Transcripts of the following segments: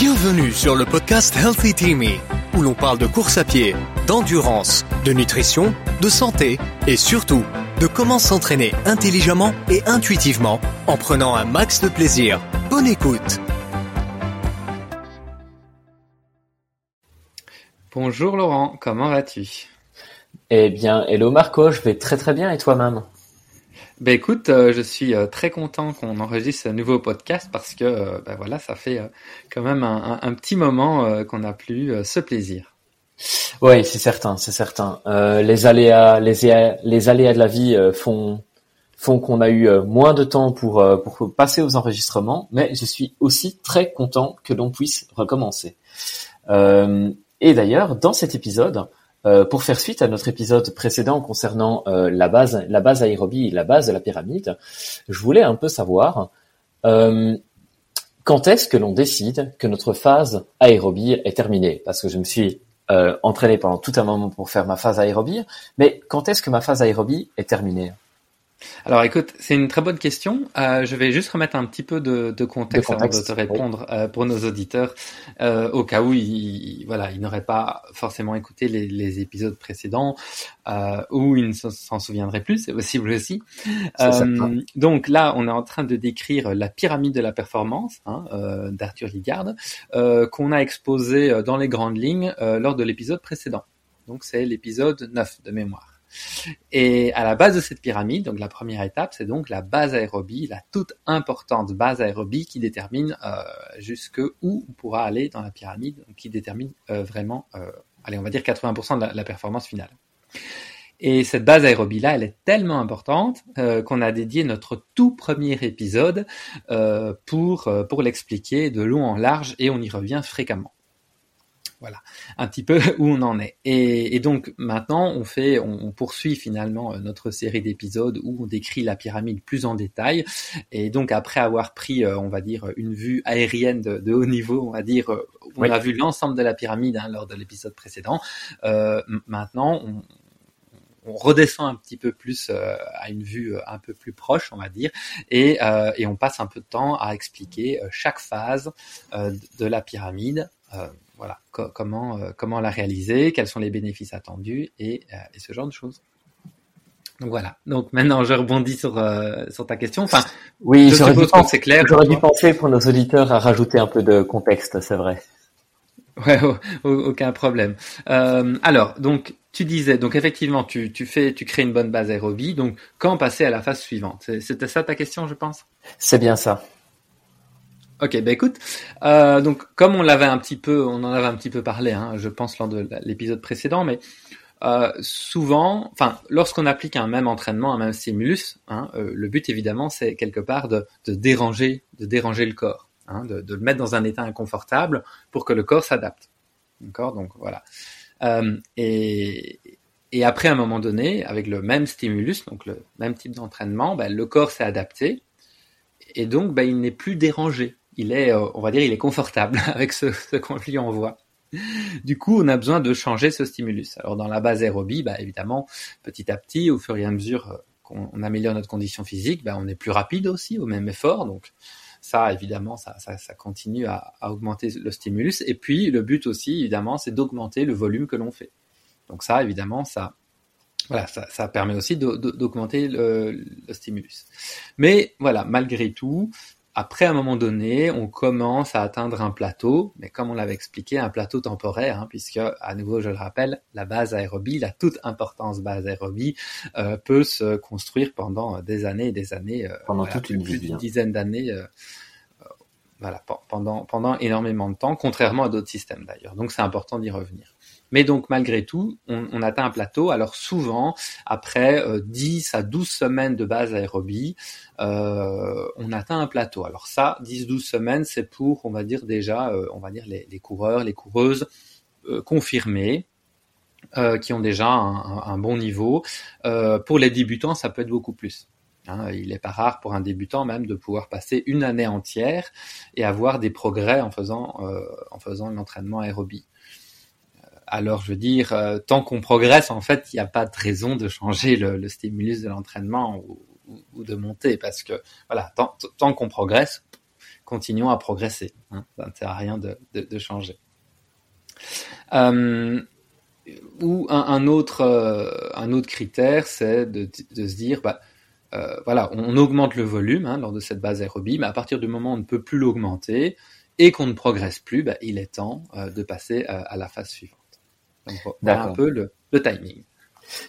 Bienvenue sur le podcast Healthy Teamy, où l'on parle de course à pied, d'endurance, de nutrition, de santé et surtout de comment s'entraîner intelligemment et intuitivement en prenant un max de plaisir. Bonne écoute. Bonjour Laurent, comment vas-tu? Eh bien, hello Marco, je vais très très bien et toi-même? Ben écoute, euh, je suis euh, très content qu'on enregistre ce nouveau podcast parce que euh, ben voilà, ça fait quand même un, petit moment qu'on a plus ce plaisir. Oui, c'est certain, c'est certain. les aléas, les, aléas de la vie font qu'on a eu moins de temps pour passer aux enregistrements, mais je suis aussi très content que l'on puisse recommencer. et d'ailleurs, dans cet épisode, euh, pour faire suite à notre épisode précédent concernant euh, la base, la base aérobie, la base de la pyramide, je voulais un peu savoir euh, quand est-ce que l'on décide que notre phase aérobie est terminée? Parce que je me suis entraîné pendant tout un moment pour faire ma phase aérobie, mais quand est-ce que ma phase aérobie est terminée? Alors écoute, c'est une très bonne question. Euh, je vais juste remettre un petit peu de, de, contexte, avant de te répondre euh, pour nos auditeurs, euh, au cas où ils, voilà, ils n'auraient pas forcément écouté les, les épisodes précédents euh, ou ils ne s'en souviendraient plus, c'est possible aussi. Euh, donc là, on est en train de décrire la pyramide de la performance hein, euh, d'Arthur Ligard, qu'on a exposé dans les grandes lignes lors de l'épisode précédent. Donc c'est l'épisode 9 de mémoire. Et à la base de cette pyramide, donc la première étape, c'est donc la base aérobie, la toute importante base aérobie qui détermine euh, jusque où on pourra aller dans la pyramide, qui détermine euh, vraiment, euh, allez, on va dire 80% de la, performance finale. Et cette base aérobie-là, elle est tellement importante euh, qu'on a dédié notre tout premier épisode euh, pour, pour l'expliquer de long en large et on y revient fréquemment. Voilà, un petit peu où on en est. Et, donc maintenant, on fait, on, poursuit finalement euh, notre série d'épisodes où on décrit la pyramide plus en détail. Et donc après avoir pris, euh, on va dire, une vue aérienne de, haut niveau, on va dire, euh, on a vu l'ensemble de la pyramide hein, lors de l'épisode précédent. maintenant, on, redescend un petit peu plus à une vue un peu plus proche, on va dire, et, et on passe un peu de temps à expliquer chaque phase de la pyramide voilà, comment euh, comment la réaliser, quels sont les bénéfices attendus et, euh, et, ce genre de choses. Donc voilà. Donc maintenant, je rebondis sur euh, sur ta question. Enfin, oui, j'aurais dû, penser, clair, j'aurais dû penser pour nos auditeurs à rajouter un peu de contexte, c'est vrai. Ouais, aucun problème. Euh, alors, donc tu disais, donc effectivement, tu, tu fais, tu crées une bonne base aérobie. Donc, quand passer à la phase suivante? C'était ça ta question, je pense? C'est bien ça. Ok, ben écoute, euh, donc comme on l'avait un petit peu, on en avait un petit peu parlé, hein, je pense lors de l'épisode précédent, mais euh, souvent, enfin, lorsqu'on applique un même entraînement, un même stimulus, hein, euh, le but évidemment, c'est quelque part de, déranger, de déranger le corps, hein, de, le mettre dans un état inconfortable pour que le corps s'adapte. D'accord, donc voilà. Et, et après, à un moment donné, avec le même stimulus, donc le même type d'entraînement, ben, le corps s'est adapté et donc ben, il n'est plus dérangé il est, euh, on va dire, il est confortable avec ce, ce qu'on lui envoie. Du coup, on a besoin de changer ce stimulus. Alors dans la base aérobie, bah, évidemment, petit à petit, au fur et à mesure euh, qu'on améliore notre condition physique, bah, on est plus rapide aussi au même effort. Donc ça, évidemment, ça, ça, continue à, augmenter le stimulus. Et puis le but aussi, évidemment, c'est d'augmenter le volume que l'on fait. Donc ça, évidemment, ça, voilà, ça, permet aussi d'augmenter le, stimulus. Mais voilà, malgré tout, après, à un moment donné, on commence à atteindre un plateau, mais comme on l'avait expliqué, un plateau temporaire, hein, puisque, à nouveau, je le rappelle, la base aérobie, la toute importance base aérobie, euh, peut se construire pendant des années et des années, euh, pendant toute une plus d'une dizaine d'années, euh, voilà, pendant pendant énormément de temps, contrairement à d'autres systèmes d'ailleurs. Donc, c'est important d'y revenir. Mais donc malgré tout, on, atteint un plateau. Alors souvent, après 10 euh, à 12 semaines de base aérobie, euh, on atteint un plateau. Alors ça, 10-12 semaines, c'est pour, on va dire déjà, euh, on va dire les, coureurs, les coureuses confirmés. qui ont déjà un, bon niveau. pour les débutants, ça peut être beaucoup plus. Hein. il n'est pas rare pour un débutant même de pouvoir passer une année entière et avoir des progrès en faisant en faisant l'entraînement aérobie. Alors, je veux dire, euh, tant qu'on progresse, en fait, il n'y a pas de raison de changer le, stimulus de l'entraînement ou, de monter, parce que voilà, tant, qu'on progresse, continuons à progresser. Hein. Ça ne sert à rien de, changer. Euh, ou un, un, autre, euh, un autre critère, c'est de, se dire, bah, voilà, on augmente le volume hein, lors de cette base aérobie, mais à partir du moment où on ne peut plus l'augmenter et qu'on ne progresse plus, bah, il est temps de passer à, la phase suivante. Donc, voilà un peu le, le timing.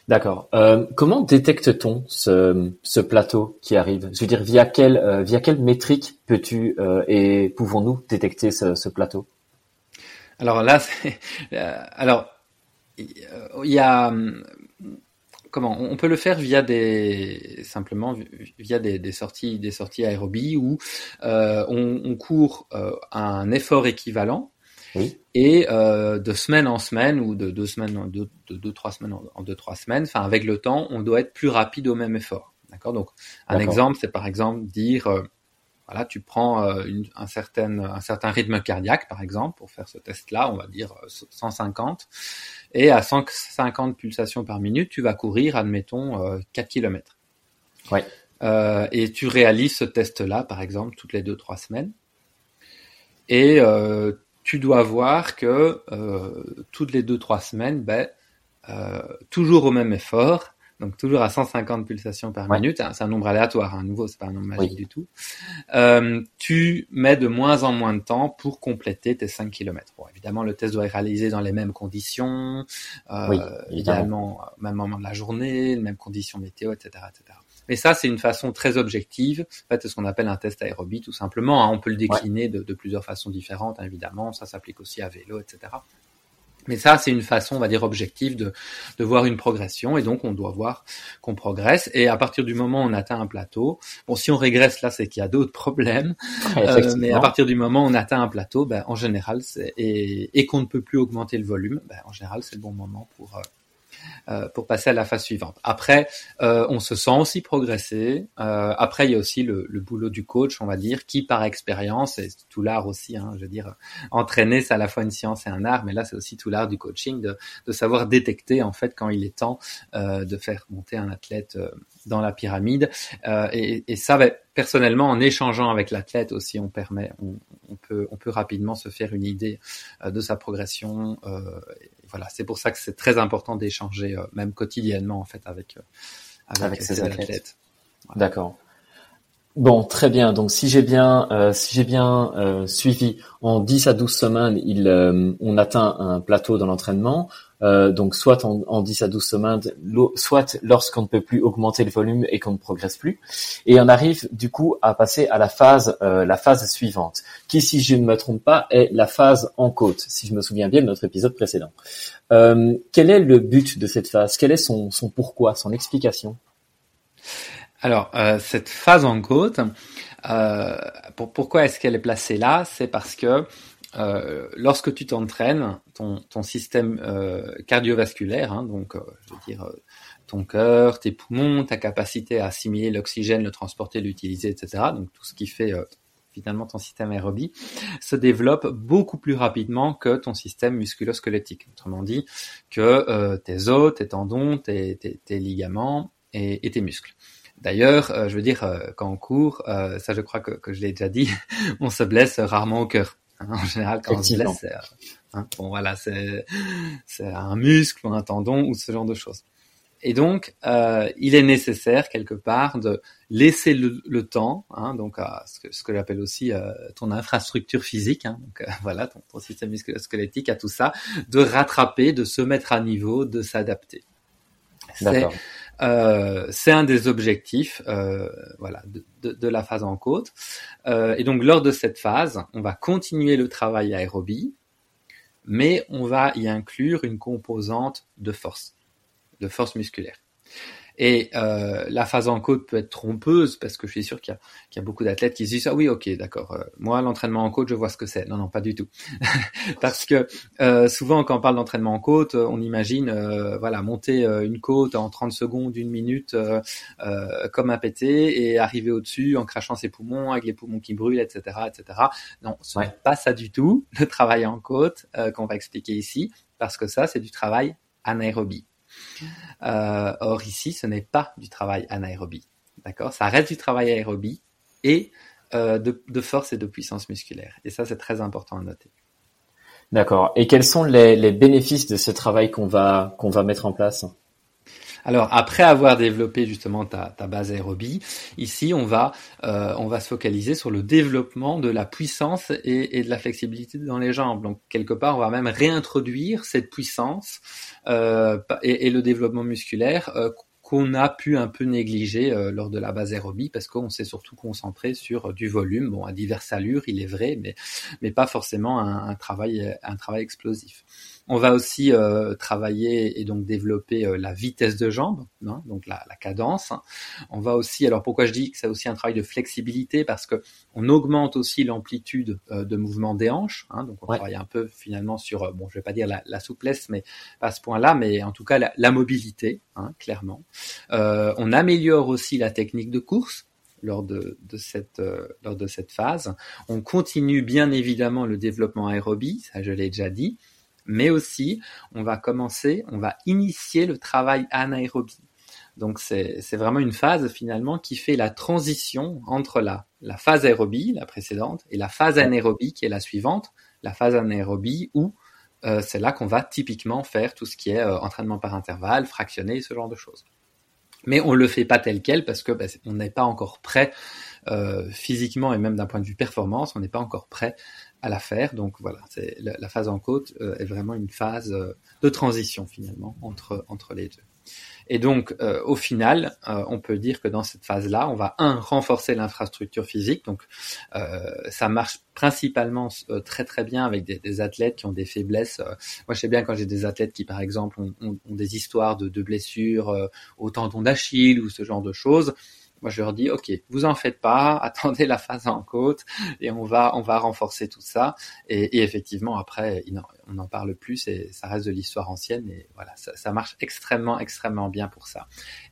D'accord. Euh, comment détecte-t-on ce, ce, plateau qui arrive? Je veux dire, via quelle, euh, via quelle métrique peux-tu euh, et pouvons-nous détecter ce, ce, plateau? Alors là, euh, alors il y a comment On peut le faire via des simplement via des, des sorties des sorties aérobie où on, on, court un effort équivalent et euh, de semaine en semaine ou de deux semaines en deux, de deux trois semaines en, deux trois semaines, enfin avec le temps, on doit être plus rapide au même effort. D'accord? Donc un exemple, c'est par exemple dire euh, voilà, tu prends euh, une, un certain un certain rythme cardiaque par exemple pour faire ce test-là, on va dire 150 et à 150 pulsations par minute, tu vas courir, admettons 4 km. Ouais. et tu réalises ce test-là, par exemple, toutes les deux trois semaines. Et euh, tu dois voir que euh, toutes les deux trois semaines, ben, euh, toujours au même effort, donc toujours à 150 pulsations par ouais. minute, hein, c'est un nombre aléatoire, un hein, nouveau, c'est pas un nombre magique oui. du tout. Euh, tu mets de moins en moins de temps pour compléter tes 5 km. Bon, évidemment, le test doit être réalisé dans les mêmes conditions, euh, oui, évidemment, au même moment de la journée, les mêmes conditions météo, etc., etc. Mais ça, c'est une façon très objective. En fait, c'est ce qu'on appelle un test aérobie, tout simplement. Hein. On peut le décliner ouais. de, de, plusieurs façons différentes, hein, évidemment. Ça s'applique aussi à vélo, etc. Mais ça, c'est une façon, on va dire, objective de, de voir une progression. Et donc, on doit voir qu'on progresse. Et à partir du moment où on atteint un plateau, bon, si on régresse là, c'est qu'il y a d'autres problèmes. Euh, mais à partir du moment où on atteint un plateau, ben, en général, et, et qu'on ne peut plus augmenter le volume, ben, en général, c'est le bon moment pour, euh, pour passer à la phase suivante. Après, euh, on se sent aussi progresser. Euh, après, il y a aussi le, le, boulot du coach, on va dire, qui par expérience, et tout l'art aussi, hein, je veux dire, entraîner, c'est à la fois une science et un art, mais là, c'est aussi tout l'art du coaching, de, de, savoir détecter en fait quand il est temps euh, de faire monter un athlète euh, dans la pyramide. Euh, et, et, ça, bah, personnellement, en échangeant avec l'athlète aussi, on permet, on, on, peut, on peut rapidement se faire une idée de sa progression voilà, c'est pour ça que c'est très important d'échanger, euh, même quotidiennement en fait, avec euh, avec, avec ses athlètes. athlètes. Voilà. D'accord. Bon, très bien. Donc, si j'ai bien, euh, si j'ai bien euh, suivi, en 10 à 12 semaines, il, euh, on atteint un plateau dans l'entraînement. Euh, donc, soit en, en, 10 à 12 semaines, soit lorsqu'on ne peut plus augmenter le volume et qu'on ne progresse plus. Et on arrive du coup à passer à la phase, euh, la phase suivante, qui, si je ne me trompe pas, est la phase en côte, si je me souviens bien de notre épisode précédent. Euh, quel est le but de cette phase? Quel est son, son pourquoi, son explication? Alors, euh, cette phase en côte, euh, pour, pourquoi est-ce qu'elle est placée là? C'est parce que euh, lorsque tu t'entraînes, ton, ton, système euh, cardiovasculaire, hein, donc je veux dire ton cœur, tes poumons, ta capacité à assimiler l'oxygène, le transporter, l'utiliser, etc. Donc tout ce qui fait finalement ton système aérobie, se développe beaucoup plus rapidement que ton système musculo-squelettique. Autrement dit, que euh, tes os, tes tendons, tes, tes, tes ligaments et, et, tes muscles. D'ailleurs, euh, je veux dire, euh, quand on court, euh, ça je crois que, que je l'ai déjà dit, on se blesse rarement au cœur. En général, quand on se blesse, c'est, hein, bon voilà, c'est, c'est un muscle ou un tendon ou ce genre de choses. Et donc, euh, il est nécessaire quelque part de laisser le, le temps, hein, donc à ce que, ce que j'appelle aussi euh, ton infrastructure physique, hein, donc euh, voilà, ton, ton système musculo-squelettique, à tout ça, de rattraper, de se mettre à niveau, de s'adapter. C'est euh, c'est un des objectifs euh, voilà, de, la phase en côte. Euh, et donc lors de cette phase, on va continuer le travail aérobie, mais on va y inclure une composante de force, de force musculaire. Et euh, la phase en côte peut être trompeuse parce que je suis sûr qu'il y, y, a beaucoup d'athlètes qui se disent ah oui ok d'accord euh, moi l'entraînement en côte je vois ce que c'est. Non non pas du tout. Parce que euh, souvent quand on parle d'entraînement en côte on imagine euh, voilà monter euh, une côte en 30 secondes une minute euh, comme un pété et arriver au-dessus en crachant ses poumons avec les poumons qui brûlent etc etc non ce ouais. n'est pas ça du tout le travail en côte qu'on va expliquer ici parce que ça c'est du travail anaérobie euh, or ici, ce n'est pas du travail anaérobie. D'accord? Ça reste du travail aérobie et de, de, force et de puissance musculaire. Et ça, c'est très important à noter. D'accord. Et quels sont les, bénéfices de ce travail qu'on va qu'on va mettre en place? Alors après avoir développé justement ta, base aérobie, ici on va euh, on va se focaliser sur le développement de la puissance et, de la flexibilité dans les jambes. Donc quelque part on va même réintroduire cette puissance euh, et, le développement musculaire euh, qu'on a pu un peu négliger lors de la base aérobie parce qu'on s'est surtout concentré sur du volume, bon à diverses allures, il est vrai, mais mais pas forcément un travail un travail explosif. On va aussi euh, travailler et donc développer euh, la vitesse de jambe, hein, donc la, la, cadence. On va aussi, alors pourquoi je dis que c'est aussi un travail de flexibilité? Parce que on augmente aussi l'amplitude euh, de mouvement des hanches. Hein, donc on travaille un peu finalement sur, bon, je vais pas dire la, la souplesse, mais pas à ce point-là, mais en tout cas la, la mobilité, hein, clairement. on améliore aussi la technique de course lors de, de cette lors de cette phase. On continue bien évidemment le développement aérobie, ça je l'ai déjà dit mais aussi on va commencer, on va initier le travail anaérobie. Donc c'est vraiment une phase finalement qui fait la transition entre la, phase aérobie, la précédente, et la phase anaérobie qui est la suivante, la phase anaérobie où euh, c'est là qu'on va typiquement faire tout ce qui est euh, entraînement par intervalle, fractionné, ce genre de choses. Mais on le fait pas tel quel parce que bah, on n'est pas encore prêt euh, physiquement et même d'un point de vue performance, on n'est pas encore prêt à la faire. Donc voilà, c'est la, phase en côte euh, est vraiment une phase euh, de transition finalement entre entre les deux. Et donc euh, au final, on peut dire que dans cette phase-là, on va un renforcer l'infrastructure physique. Donc ça marche principalement très très bien avec des, athlètes qui ont des faiblesses. moi, je sais bien quand j'ai des athlètes qui, par exemple, ont, ont, des histoires de, de blessures au tendon d'Achille ou ce genre de choses moi, je leur dis, OK, vous en faites pas, attendez la phase en côte et on va, renforcer tout ça. Et, effectivement, après, on n'en parle plus et ça reste de l'histoire ancienne. Et voilà, ça, ça, marche extrêmement, extrêmement bien pour ça.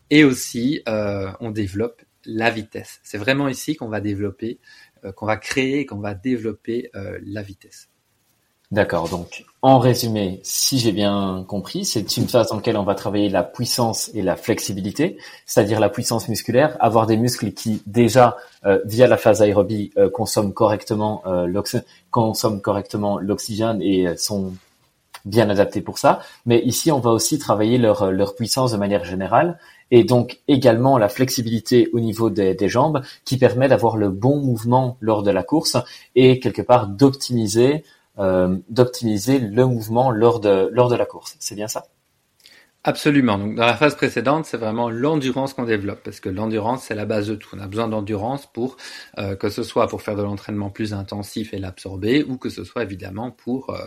Et aussi, euh, on développe la vitesse. C'est vraiment ici qu'on va développer, euh, qu'on va créer, qu'on va développer euh, la vitesse. D'accord. Donc, en résumé, si j'ai bien compris, c'est une phase dans laquelle on va travailler la puissance et la flexibilité, c'est-à-dire la puissance musculaire, avoir des muscles qui déjà euh, via la phase aérobie euh, consomment correctement euh, consomment correctement l'oxygène et sont bien adaptés pour ça. Mais ici, on va aussi travailler leur puissance de manière générale et donc également la flexibilité au niveau des, jambes qui permet d'avoir le bon mouvement lors de la course et quelque part d'optimiser d'optimiser le mouvement lors de, lors de la course. C'est bien ça? Absolument. Donc dans la phase précédente, c'est vraiment l'endurance qu'on développe parce que l'endurance c'est la base de tout. On a besoin d'endurance pour euh, que ce soit pour faire de l'entraînement plus intensif et l'absorber ou que ce soit évidemment pour euh,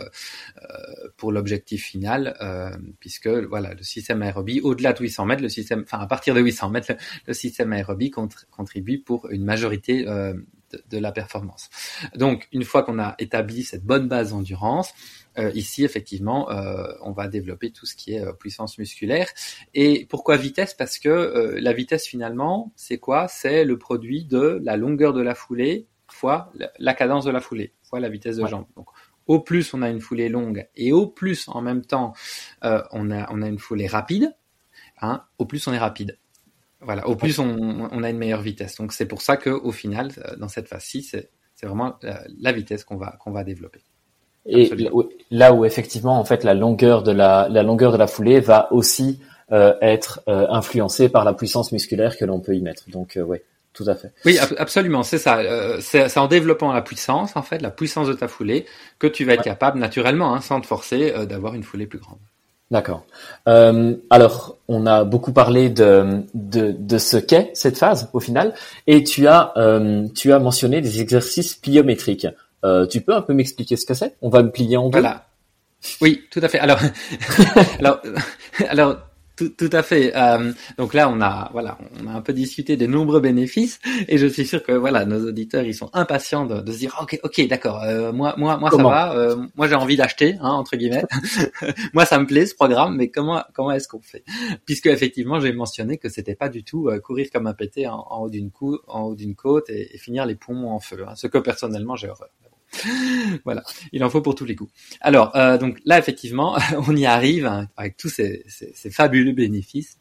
euh pour l'objectif final euh, puisque voilà le système aérobie au-delà de 800 mètres, le système enfin à partir de 800 mètres, le, système aérobie contribue pour une majorité de, la performance. Donc, une fois qu'on a établi cette bonne base d'endurance, euh, ici, effectivement, euh, on va développer tout ce qui est euh, puissance musculaire. Et pourquoi vitesse? Parce que la vitesse, finalement, c'est quoi? C'est le produit de la longueur de la foulée fois la, cadence de la foulée, fois la vitesse de jambe. Donc, au plus on a une foulée longue et au plus, en même temps, on, a, on a une foulée rapide, hein, au plus on est rapide. Voilà, au plus on, on, a une meilleure vitesse. Donc c'est pour ça que au final, euh, dans cette phase-ci, c'est vraiment la, la vitesse qu'on va qu'on va développer. Et là où effectivement, en fait, la longueur de la, la longueur de la foulée va aussi euh, être euh, influencée par la puissance musculaire que l'on peut y mettre. Donc, euh, ouais, tout à fait. Oui, absolument, c'est ça. C'est en développant la puissance, en fait, la puissance de ta foulée, que tu vas être capable naturellement, hein, sans te forcer, d'avoir une foulée plus grande. D'accord. Euh, alors, on a beaucoup parlé de, de, de ce qu'est cette phase au final, et tu as, euh, tu as mentionné des exercices pliométriques. Euh, tu peux un peu m'expliquer ce que c'est? On va me plier en deux? Voilà. Oui, tout à fait. Alors, alors, alors, tout, tout, à fait. Euh, donc là, on a voilà, on a un peu discuté des nombreux bénéfices, et je suis sûr que voilà, nos auditeurs, ils sont impatients de, de se dire, ok, ok, d'accord, euh, moi, moi, moi, ça va. Euh, moi, j'ai envie d'acheter, hein, entre guillemets. moi, ça me plaît ce programme, mais comment, comment est-ce qu'on fait? Puisque effectivement, j'ai mentionné que c'était pas du tout euh, courir comme un pété en, haut d'une en haut d'une côte et, finir les poumons en feu. Hein, ce que personnellement, j'ai horreur. voilà, il en faut pour tous les coups. Alors, euh, donc là, effectivement, on y arrive hein, avec tous ces, fabuleux bénéfices.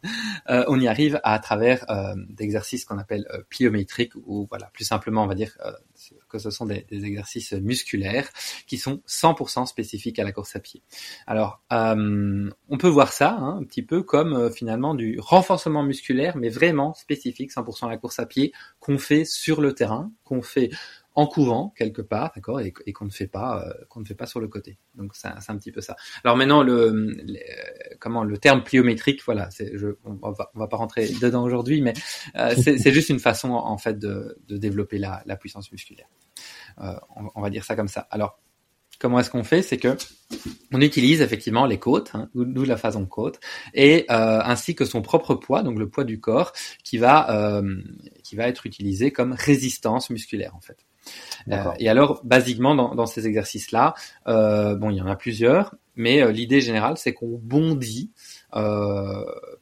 Euh, on y arrive à, travers euh, d'exercices qu'on appelle euh, pliométriques, ou voilà, plus simplement, on va dire que ce sont des, des, exercices musculaires qui sont 100% spécifiques à la course à pied. Alors, on peut voir ça hein, un petit peu comme finalement du renforcement musculaire, mais vraiment spécifique, 100% à la course à pied, qu'on fait sur le terrain, qu'on fait en courant quelque part, d'accord, et, qu'on ne fait pas, euh, qu'on ne fait pas sur le côté. Donc c'est un petit peu ça. Alors maintenant le, comment le terme pliométrique, voilà, je, on va, va pas rentrer dedans aujourd'hui, mais euh, c'est juste une façon en fait de, développer la, puissance musculaire. Euh, on, va dire ça comme ça. Alors comment est-ce qu'on fait? C'est que on utilise effectivement les côtes, hein, d'où la façon côte, et euh, ainsi que son propre poids, donc le poids du corps, qui va euh, qui va être utilisé comme résistance musculaire en fait. Euh, et alors, basiquement, dans, dans ces exercices-là, euh, bon, il y en a plusieurs, mais euh, l'idée générale, c'est qu'on bondit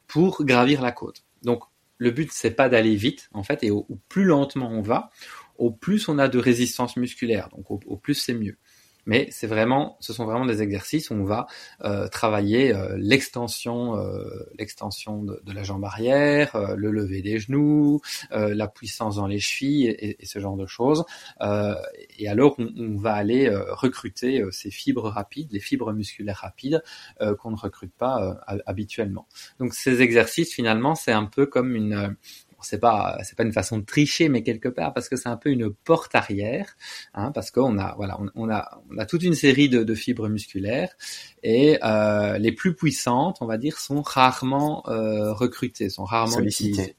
pour gravir la côte. Donc, le but, c'est pas d'aller vite, en fait, et au, plus lentement on va, au plus on a de résistance musculaire. Donc, au plus c'est mieux mais c'est vraiment, ce sont vraiment des exercices où on va euh, travailler euh, l'extension, euh, l'extension de, la jambe arrière, euh, le lever des genoux, euh, la puissance dans les chevilles et, et ce genre de choses. et alors on, on va aller recruter ces fibres rapides, les fibres musculaires rapides qu'on ne recrute pas habituellement. Donc ces exercices finalement c'est un peu comme une c'est pas c'est pas une façon de tricher, mais quelque part parce que c'est un peu une porte arrière, hein, parce qu'on a voilà on, a on a toute une série de, de fibres musculaires et euh, les plus puissantes, on va dire, sont rarement euh, recrutées, sont rarement sollicitées.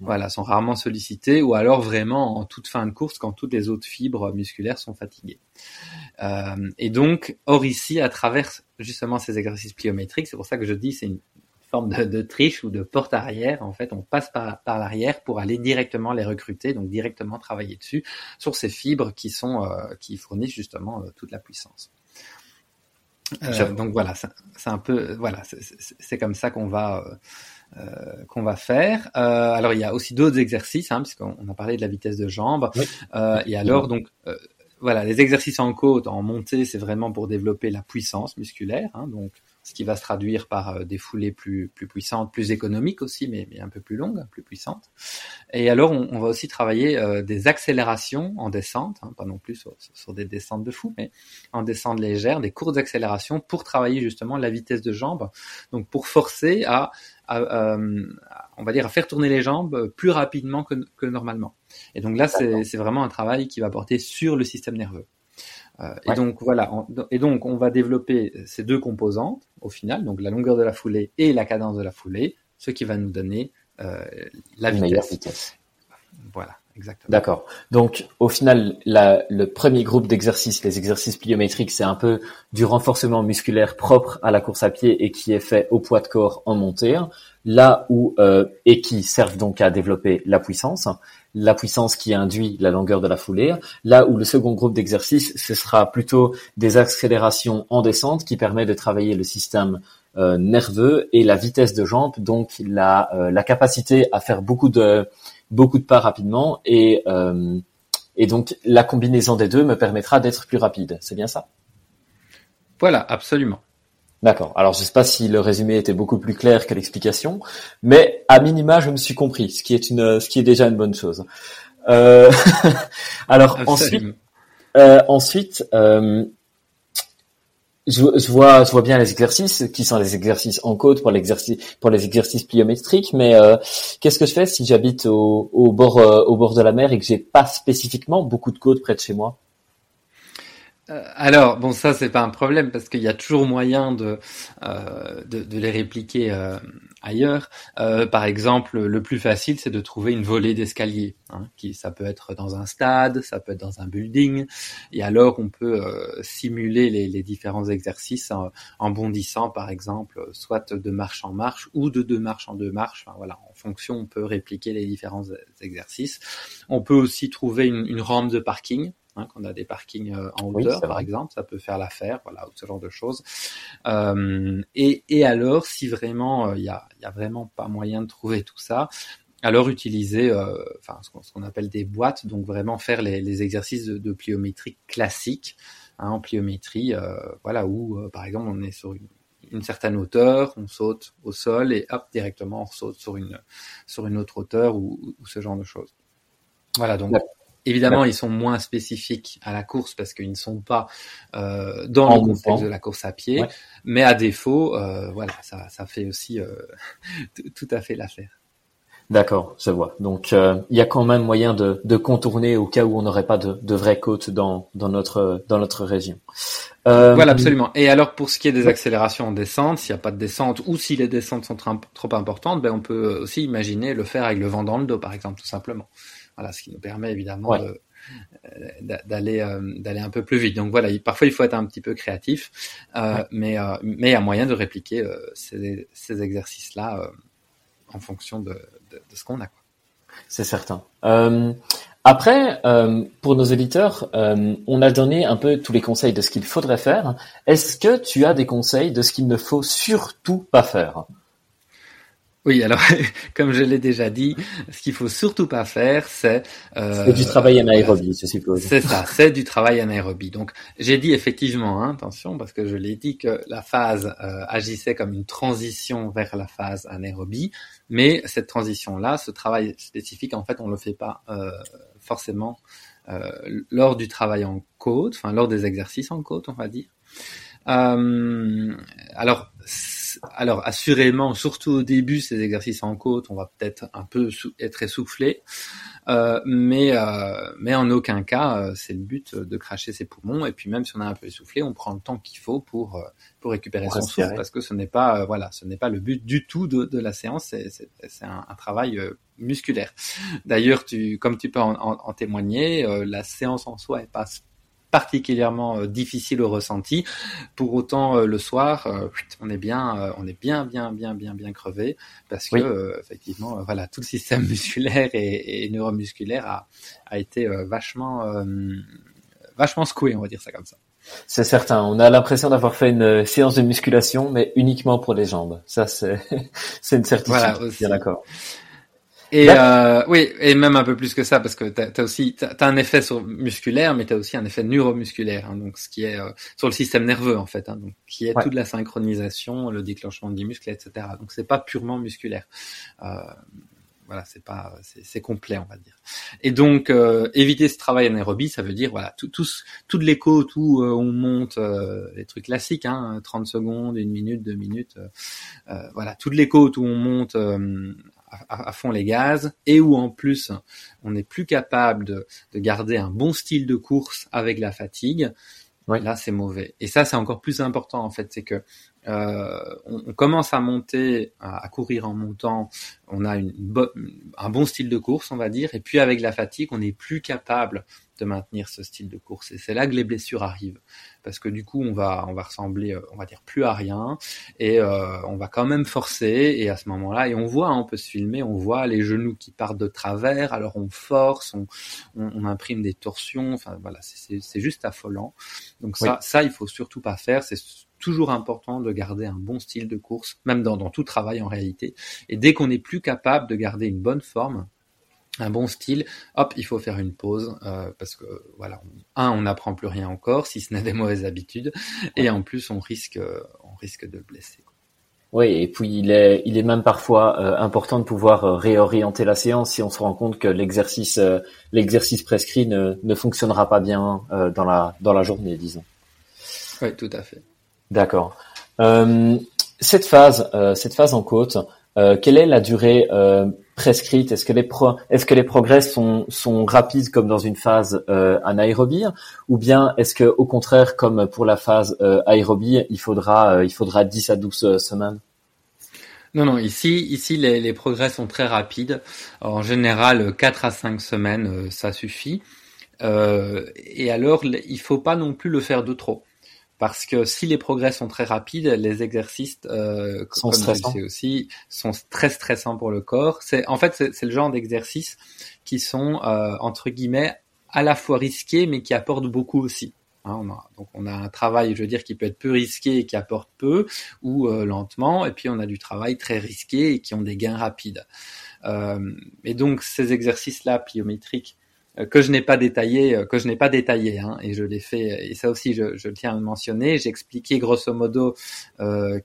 Voilà, sont rarement sollicitées ou alors vraiment en toute fin de course quand toutes les autres fibres musculaires sont fatiguées. Euh, et donc, or ici, à travers justement ces exercices pliométriques, c'est pour ça que je dis c'est une forme de, triche ou de porte arrière. En fait, on passe par, par l'arrière pour aller directement les recruter, donc directement travailler dessus sur ces fibres qui sont euh, qui fournissent justement euh, toute la puissance. Euh, donc voilà, c'est un peu voilà, c'est comme ça qu'on va euh, qu'on va faire. alors il y a aussi d'autres exercices, hein, puisqu'on a parlé de la vitesse de jambe. et alors donc voilà, les exercices en côte, en montée, c'est vraiment pour développer la puissance musculaire. Hein, donc ce qui va se traduire par euh, des foulées plus, plus puissantes, plus économiques aussi, mais, mais un peu plus longues, plus puissantes. Et alors, on, on va aussi travailler euh, des accélérations en descente, hein, pas non plus sur, sur, des descentes de fou, mais en descente légère, des courtes accélérations pour travailler justement la vitesse de jambe, donc pour forcer à, à, on va dire, à faire tourner les jambes plus rapidement que, que normalement. Et donc là, c'est vraiment un travail qui va porter sur le système nerveux. Euh, et donc voilà, et donc on va développer ces deux composantes au final, donc la longueur de la foulée et la cadence de la foulée, ce qui va nous donner euh, la vitesse. vitesse. Voilà, exactement. D'accord. Donc au final, la, le premier groupe d'exercices, les exercices pliométriques, c'est un peu du renforcement musculaire propre à la course à pied et qui est fait au poids de corps en montée, là où euh, et qui servent donc à développer la puissance la puissance qui induit la longueur de la foulée, là où le second groupe d'exercices, ce sera plutôt des accélérations en descente qui permet de travailler le système euh, nerveux et la vitesse de jambe, donc la, euh, capacité à faire beaucoup de beaucoup de pas rapidement et euh, et donc la combinaison des deux me permettra d'être plus rapide. C'est bien ça? Voilà, absolument. D'accord. Alors je ne sais pas si le résumé était beaucoup plus clair que l'explication, mais à minima je me suis compris, ce qui est une, ce qui est déjà une bonne chose. Euh... Alors ensuite, euh, ensuite, euh, je, je, vois, je vois bien les exercices qui sont les exercices en côte pour l'exercice, pour les exercices pliométriques, mais euh, qu'est-ce que je fais si j'habite au, au bord, au bord de la mer et que j'ai pas spécifiquement beaucoup de côtes près de chez moi? Alors bon ça c'est pas un problème parce qu'il y a toujours moyen de euh, de, les répliquer euh, ailleurs. Euh, par exemple le plus facile c'est de trouver une volée d'escalier. Hein, qui ça peut être dans un stade, ça peut être dans un building et alors on peut euh, simuler les, différents exercices en, bondissant par exemple soit de marche en marche ou de deux marches en deux marches. Voilà en fonction on peut répliquer les différents exercices. On peut aussi trouver une rampe de parking hein, quand on a des parkings euh, en hauteur, par exemple, ça peut faire l'affaire, voilà, ou ce genre de choses. Euh, et, et, alors, si vraiment il euh, y, a, y, a, vraiment pas moyen de trouver tout ça, alors utiliser enfin ce qu'on appelle des boîtes, donc vraiment faire les, exercices de, pliométrie classiques hein, en pliométrie, voilà où par exemple on est sur une, certaine hauteur, on saute au sol et hop directement on saute sur une sur une autre hauteur ou, ou ce genre de choses. Voilà donc Évidemment, ils sont moins spécifiques à la course parce qu'ils ne sont pas euh, dans le contexte de la course à pied, mais à défaut, euh, voilà, ça, ça fait aussi euh, tout à fait l'affaire. D'accord, je vois. Donc euh, il y a quand même moyen de, de contourner au cas où on n'aurait pas de, de vraies côtes dans, dans notre dans notre région. Euh, voilà, absolument. Et alors pour ce qui est des accélérations en descente, s'il n'y a pas de descente ou si les descentes sont trop importantes, ben on peut aussi imaginer le faire avec le vent dans le dos, par exemple, tout simplement. Voilà, ce qui nous permet évidemment euh, d'aller euh, d'aller un peu plus vite. Donc voilà, parfois il faut être un petit peu créatif, euh, mais mais il y a moyen de répliquer ces, ces exercices-là en fonction de, de, de ce qu'on a. C'est certain. Après, pour nos éditeurs, on a donné un peu tous les conseils de ce qu'il faudrait faire. Est-ce que tu as des conseils de ce qu'il ne faut surtout pas faire? Oui, alors comme je l'ai déjà dit, ce qu'il faut surtout pas faire, c'est euh, du travail anaérobie, je suppose. C'est ça, c'est du travail anaérobie. Donc j'ai dit effectivement, hein, attention, parce que je l'ai dit que la phase euh, agissait comme une transition vers la phase anaérobie, mais cette transition-là, ce travail spécifique, en fait, on le fait pas euh, forcément lors du travail en côte, enfin lors des exercices en côte, on va dire. Alors alors assurément, surtout au début, ces exercices en côte, on va peut-être un peu être essoufflé, euh, mais euh, mais en aucun cas, euh, c'est le but de cracher ses poumons. Et puis même si on est un peu essoufflé, on prend le temps qu'il faut pour pour récupérer son souffle, parce que ce n'est pas voilà, ce n'est pas le but du tout de, de la séance. C'est c'est un, un, travail musculaire. D'ailleurs, tu comme tu peux en, en, en témoigner, la séance en soi est pas particulièrement euh, difficile au ressenti. Pour autant, euh, le soir, euh, on est bien, on est bien, bien, bien, bien, bien crevé parce que effectivement, voilà, tout le système musculaire et, neuromusculaire a, a été vachement, vachement secoué, on va dire ça comme ça. C'est certain. On a l'impression d'avoir fait une séance de musculation, mais uniquement pour les jambes. Ça, c'est, c'est une certitude. Voilà, bien d'accord. Et euh, oui, et même un peu plus que ça, parce que t'as as aussi t'as un effet sur musculaire, mais t'as aussi un effet neuromusculaire, hein, donc ce qui est euh, sur le système nerveux en fait, hein, donc qui est toute la synchronisation, le déclenchement du muscle, etc. Donc c'est pas purement musculaire. Euh, voilà, c'est pas, c'est complet, on va dire. Et donc euh, éviter ce travail anaérobie, ça veut dire voilà, tout, tous, toutes les côtes où euh, on monte les trucs classiques, hein, 30 secondes, une minute, deux minutes, voilà, toutes les côtes où on monte à, fond les gaz et où en plus on n'est plus capable de, garder un bon style de course avec la fatigue, là c'est mauvais. Et ça c'est encore plus important en fait, c'est que euh, on, commence à monter, à, courir en montant, on a une, un bon style de course, on va dire, et puis avec la fatigue, on n'est plus capable de maintenir ce style de course. Et c'est là que les blessures arrivent, parce que du coup, on va, on va ressembler, euh, on va dire plus à rien, et euh, on va quand même forcer. Et à ce moment-là, et on voit, hein, on peut se filmer, on voit les genoux qui partent de travers, alors on force, on, on, imprime des torsions. Enfin voilà, c'est juste affolant. Donc ça, ça, il faut surtout pas faire. C'est toujours important de garder un bon style de course, même dans, dans tout travail en réalité. Et dès qu'on n'est plus capable de garder une bonne forme, un bon style, hop, il faut faire une pause euh, parce que voilà, un, on n'apprend plus rien encore, si ce n'est des mauvaises habitudes, et en plus on risque, on risque de le blesser. Oui, et puis il est, il est même parfois euh, important de pouvoir euh, réorienter la séance si on se rend compte que l'exercice, l'exercice prescrit ne, ne fonctionnera pas bien dans la dans la journée, disons. Oui, tout à fait. D'accord. cette phase, cette phase en côte, quelle est la durée prescrite? Est-ce que les pro est-ce que les progrès sont sont rapides comme dans une phase euh, anaérobie? Ou bien est-ce que au contraire comme pour la phase euh, aérobie, il faudra euh, il faudra 10 à 12 euh, semaines? Non, non, ici, ici les, les progrès sont très rapides. En général, 4 à 5 semaines, euh, ça suffit. et alors, il faut pas non plus le faire de trop parce que si les progrès sont très rapides, les exercices, euh, sont comme stressants. aussi, sont très stressants pour le corps. C'est en fait c'est le genre d'exercices qui sont euh, entre guillemets à la fois risqués mais qui apportent beaucoup aussi. Hein, on a, donc on a un travail, je veux dire, qui peut être peu risqué et qui apporte peu ou euh, lentement, et puis on a du travail très risqué et qui ont des gains rapides. et donc ces exercices-là pliométriques que je n'ai pas détaillé, que je n'ai pas détaillé, hein, et je l'ai fait, et ça aussi je, je tiens à le mentionner. J'ai expliqué grosso modo euh,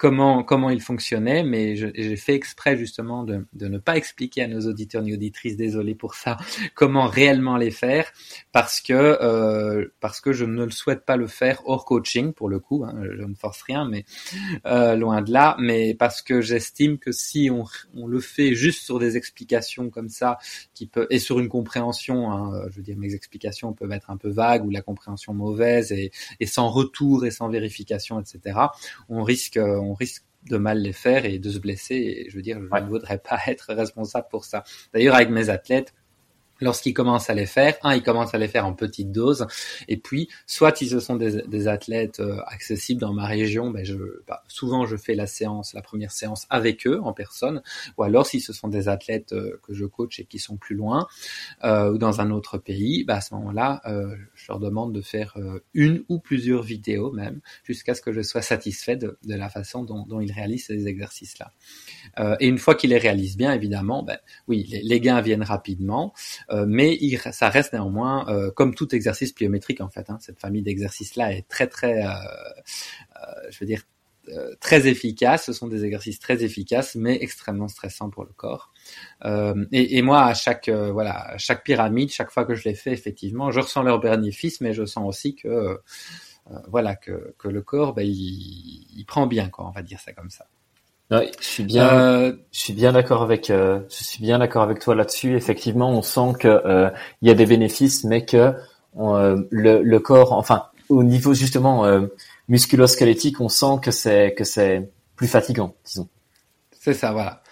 comment comment il fonctionnait, mais j'ai fait exprès justement de, de, ne pas expliquer à nos auditeurs ni auditrices, désolé pour ça, comment réellement les faire, parce que euh, parce que je ne le souhaite pas le faire hors coaching pour le coup, hein, je ne force rien, mais euh, loin de là, mais parce que j'estime que si on, on, le fait juste sur des explications comme ça, qui peut et sur une compréhension, hein, je veux dire mes explications peuvent être un peu vagues ou la compréhension mauvaise et, sans retour et sans vérification, etc. On risque risque de mal les faire et de se blesser. Et je veux dire, je ne voudrais pas être responsable pour ça. D'ailleurs, avec mes athlètes, lorsqu'ils commencent à les faire, un, ils commencent à les faire en petite dose, et puis, soit si ce sont des, athlètes euh, accessibles dans ma région, ben bah, souvent je fais la séance, la première séance avec eux en personne, ou alors si ce sont des athlètes euh, que je coach et qui sont plus loin euh, ou dans un autre pays, ben, à ce moment-là, euh, je leur demande de faire une ou plusieurs vidéos même, jusqu'à ce que je sois satisfait de, la façon dont, ils réalisent ces exercices-là. et une fois qu'ils les réalisent bien, évidemment, ben, oui, les gains viennent rapidement. Euh, mais ça reste néanmoins euh, comme tout exercice pliométrique en fait. Hein, cette famille d'exercices là est très très, euh, je veux dire très efficace. Ce sont des exercices très efficaces, mais extrêmement stressants pour le corps. Et, et, moi, à chaque voilà, à chaque pyramide, chaque fois que je les fais, effectivement, je ressens leurs bénéfices, mais je sens aussi que voilà que, que le corps, ben, il, il prend bien, quoi. On va dire ça comme ça. Ouais, je suis bien, euh, je suis bien d'accord avec, euh, je suis bien d'accord avec toi là-dessus. Effectivement, on sent que euh, il y a des bénéfices, mais que le, le, corps, enfin, au niveau justement musculo-squelettique, on sent que c'est que c'est plus fatigant, disons. C'est ça, voilà.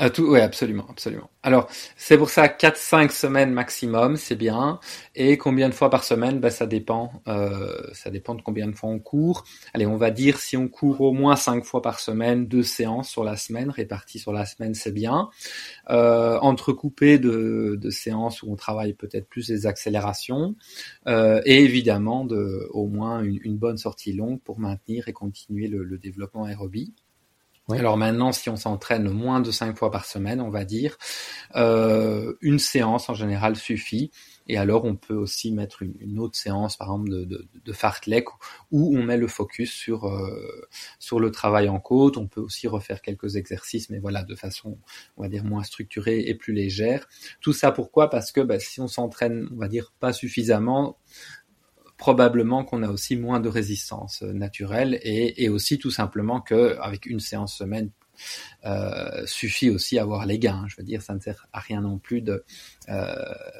Euh, absolument, absolument. Alors, c'est pour ça 4-5 semaines maximum, c'est bien. Et combien de fois par semaine? Ben, Ça dépend. Euh, ça dépend de combien de fois on court. Allez, on va dire si on court au moins 5 fois par semaine, deux séances sur la semaine, réparties sur la semaine, c'est bien. Euh, entrecoupé de, séances où on travaille peut-être plus les accélérations. Euh, et évidemment, de, au moins une, bonne sortie longue pour maintenir et continuer le développement aérobie. Alors maintenant, si on s'entraîne moins de cinq fois par semaine, on va dire, euh, une séance en général suffit. Et alors, on peut aussi mettre une, autre séance, par exemple, de, de, fartlek, où on met le focus sur euh, sur le travail en côte. On peut aussi refaire quelques exercices, mais voilà, de façon, on va dire, moins structurée et plus légère. Tout ça pourquoi? Parce que bah, si on s'entraîne, on va dire, pas suffisamment, probablement qu'on a aussi moins de résistance euh, naturelle et, et aussi tout simplement que avec une séance semaine euh, suffit aussi avoir les gains. Je veux dire, ça ne sert à rien non plus de, euh,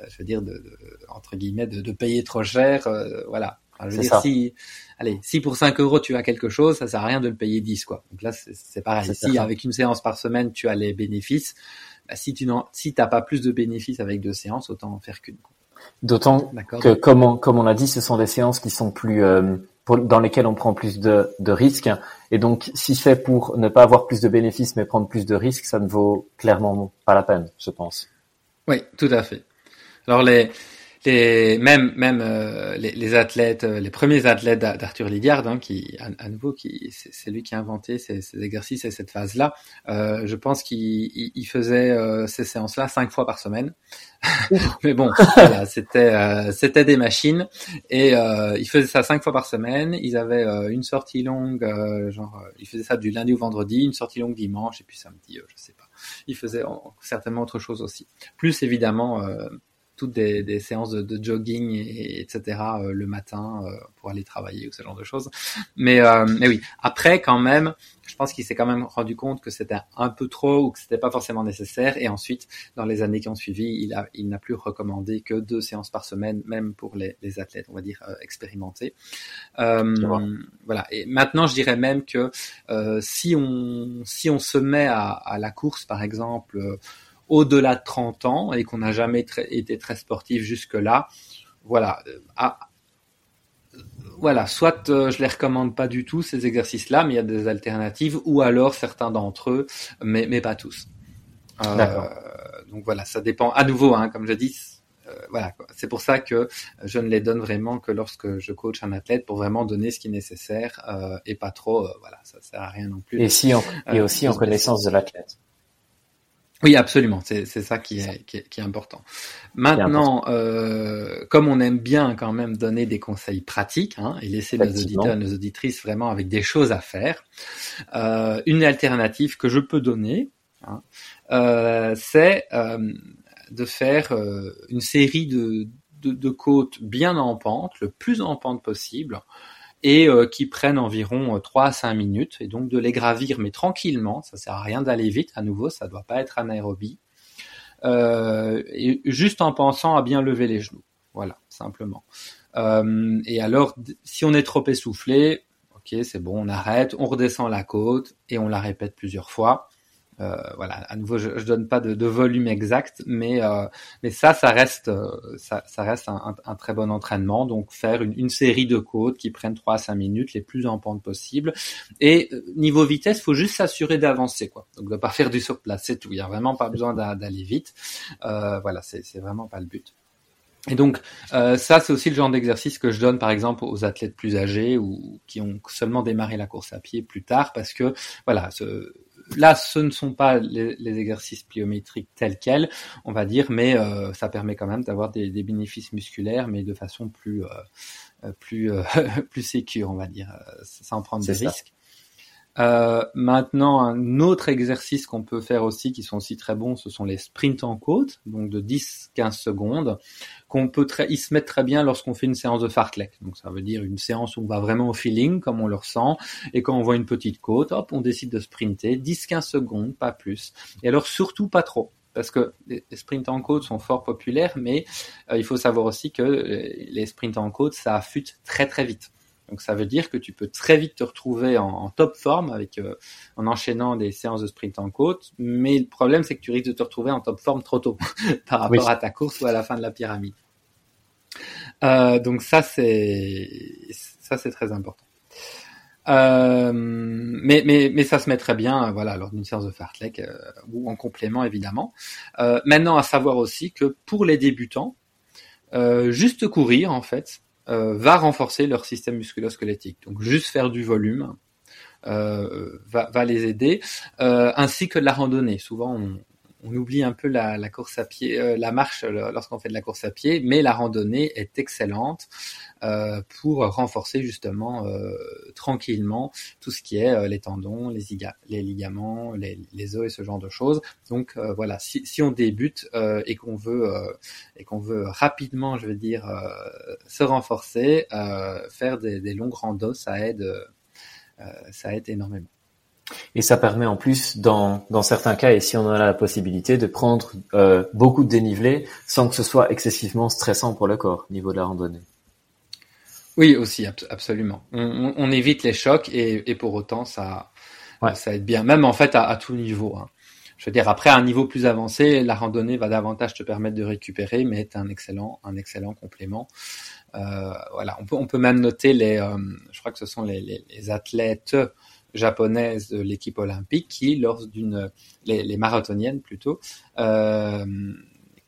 je veux dire, de, de, entre guillemets, de, de payer trop cher. Euh, voilà. Enfin, je veux dire, ça. si, allez, si pour 5 euros tu as quelque chose, ça sert à rien de le payer 10, quoi. Donc là, c'est pareil. Si avec une séance par semaine tu as les bénéfices, bah, si tu n'as si pas plus de bénéfices avec deux séances, autant en faire qu'une. D'autant que, comme on, comme on l'a dit, ce sont des séances qui sont plus euh, pour, dans lesquelles on prend plus de, de risques. Et donc, si c'est pour ne pas avoir plus de bénéfices mais prendre plus de risques, ça ne vaut clairement pas la peine, je pense. Oui, tout à fait. Alors les les même même euh, les, les, athlètes, euh, les premiers athlètes d'Arthur Lydiard, hein, qui à, nouveau qui c'est lui qui a inventé ces, ces exercices et cette phase là. Euh, je pense qu'il il faisait euh, ces séances là cinq fois par semaine. Mais bon, voilà, c'était euh, c'était des machines et il faisait ça cinq fois par semaine. Ils avaient une sortie longue, genre ils faisaient ça du lundi au vendredi, une sortie longue dimanche et puis samedi, je sais pas. Ils faisaient certainement autre chose aussi. Plus évidemment toutes des, des séances de, de, jogging et, etc. Euh, le matin euh, pour aller travailler ou ce genre de choses. Mais euh, mais oui, après quand même, je pense qu'il s'est quand même rendu compte que c'était un peu trop ou que c'était pas forcément nécessaire. Et ensuite, dans les années qui ont suivi, il a il n'a plus recommandé que deux séances par semaine, même pour les, les athlètes, on va dire expérimentés. voilà. Et maintenant, je dirais même que si on si on se met à, à la course, par exemple au-delà de 30 ans et qu'on n'a jamais été très sportif jusque-là, voilà. Euh, ah, voilà, soit euh, je les recommande pas du tout ces exercices-là, mais il y a des alternatives, ou alors certains d'entre eux, mais, mais pas tous. Euh, donc voilà, ça dépend à nouveau, hein, comme je dis. Euh, voilà, c'est pour ça que je ne les donne vraiment que lorsque je coach un athlète pour vraiment donner ce qui est nécessaire euh, et pas trop. voilà, ça sert à rien non plus. Et si et aussi en connaissance de l'athlète. Oui, absolument. C'est ça qui est, qui est, qui est important. Maintenant, euh, comme on aime bien quand même donner des conseils pratiques hein, et laisser nos auditeurs, nos auditrices vraiment avec des choses à faire, euh, une alternative que je peux donner, hein, euh, c'est euh, de faire euh, une série de, de, de côtes bien en pente, le plus en pente possible, et euh, qui prennent environ 3 euh, à 5 minutes, et donc de les gravir, mais tranquillement, ça sert à rien d'aller vite, à nouveau, ça doit pas être anaérobie, euh, juste en pensant à bien lever les genoux, voilà, simplement. Et alors, si on est trop essoufflé, ok, c'est bon, on arrête, on redescend la côte, et on la répète plusieurs fois, euh, voilà, à nouveau, je, je donne pas de, volume exact, mais euh, mais ça, ça reste euh, ça, reste un, très bon entraînement. Donc faire une, série de côtes qui prennent 3 à 5 minutes, les plus en pente possible. Et niveau vitesse, faut juste s'assurer d'avancer, quoi. Donc de pas faire du sur place, c'est tout. Il y a vraiment pas besoin d'aller vite. voilà, c'est vraiment pas le but. Et donc ça, c'est aussi le genre d'exercice que je donne, par exemple, aux athlètes plus âgés ou qui ont seulement démarré la course à pied plus tard, parce que voilà, ce, là, ce ne sont pas les, les, exercices pliométriques tels quels, on va dire, mais euh, ça permet quand même d'avoir des, des, bénéfices musculaires, mais de façon plus euh, euh plus euh, plus sécure, on va dire, euh, sans prendre des ça. risques. Euh, maintenant, un autre exercice qu'on peut faire aussi, qui sont aussi très bons, ce sont les sprints en côte, donc de 10-15 secondes, qu'on peut très, ils se mettent très bien lorsqu'on fait une séance de fartlek. Donc ça veut dire une séance où on va vraiment au feeling, comme on le ressent, et quand on voit une petite côte, hop, on décide de sprinter, 10-15 secondes, pas plus. Et alors surtout pas trop parce que les sprints en côte sont fort populaires, mais euh, il faut savoir aussi que euh, les sprints en côte, ça affûte très très vite. Donc ça veut dire que tu peux très vite te retrouver en, en top forme avec euh, en enchaînant des séances de sprint en côte, mais le problème c'est que tu risques de te retrouver en top forme trop tôt par rapport oui. à ta course ou à la fin de la pyramide. Euh, donc ça c'est ça c'est très important. Euh, mais, mais, mais ça se met très bien, voilà, lors d'une séance de fartlek euh, ou en complément évidemment. Euh, maintenant, à savoir aussi que pour les débutants, euh, juste courir en fait, va renforcer leur système musculo-squelettique. Donc juste faire du volume euh, va, va, les aider, euh, ainsi que de la randonnée. Souvent on, on oublie un peu la, course à pied, euh, la marche lorsqu'on fait de la course à pied, mais la randonnée est excellente euh, pour renforcer justement euh, tranquillement tout ce qui est euh, les tendons, les, ligaments, les, os et ce genre de choses. Donc euh, voilà, si, on débute euh, et qu'on veut et qu'on veut rapidement, je veux dire, se renforcer, faire des, des longues randos, ça aide, ça aide énormément. Et ça permet en plus, dans, dans certains cas, et si on en a la possibilité, de prendre euh, beaucoup de dénivelé sans que ce soit excessivement stressant pour le corps, au niveau de la randonnée. Oui, aussi, ab absolument. On, on, évite les chocs et, et pour autant, ça, ouais. ça aide bien, même en fait à, à tout niveau. Hein. Je veux dire, après, à un niveau plus avancé, la randonnée va davantage te permettre de récupérer, mais est un excellent, un excellent complément. Euh, voilà, on peut, on peut même noter les, euh, je crois que ce sont les, les, les athlètes japonaises de l'équipe olympique qui, lors d'une, les, marathoniennes plutôt, euh,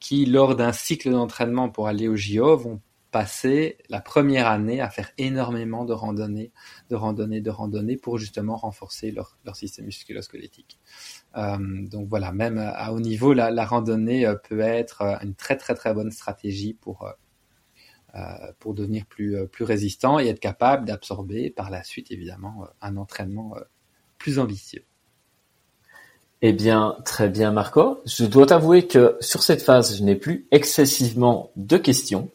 qui lors d'un cycle d'entraînement pour aller au JO vont passer la première année à faire énormément de randonnées, de randonnées, de randonnées pour justement renforcer leur, leur système musculo-squelettique. Euh, donc voilà, même à haut niveau, la, la, randonnée euh, peut être euh, une très très très bonne stratégie pour pour devenir plus, euh, plus résistant et être capable d'absorber par la suite, évidemment, euh, un entraînement plus ambitieux. Eh bien, très bien, Marco. Je dois t'avouer que sur cette phase, je n'ai plus excessivement de questions.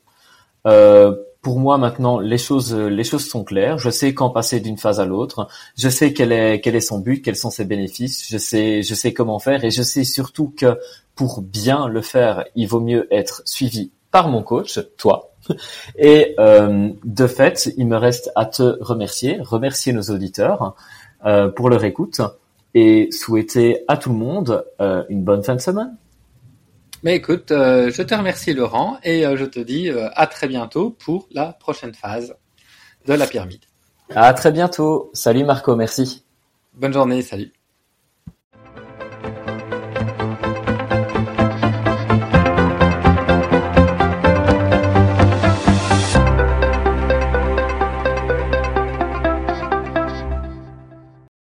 Euh, pour moi, maintenant, les choses, les choses sont claires. Je sais quand passer d'une phase à l'autre. Je sais quel est, quel est son but, quels sont ses bénéfices. Je sais, je sais comment faire et je sais surtout que pour bien le faire, il vaut mieux être suivi par mon coach, toi, et euh, de fait, il me reste à te remercier, remercier nos auditeurs euh, pour leur écoute et souhaiter à tout le monde euh, une bonne fin de semaine. Mais écoute, euh, je te remercie Laurent et je te dis à très bientôt pour la prochaine phase de la pyramide. À très bientôt. Salut Marco, merci. Bonne journée, salut.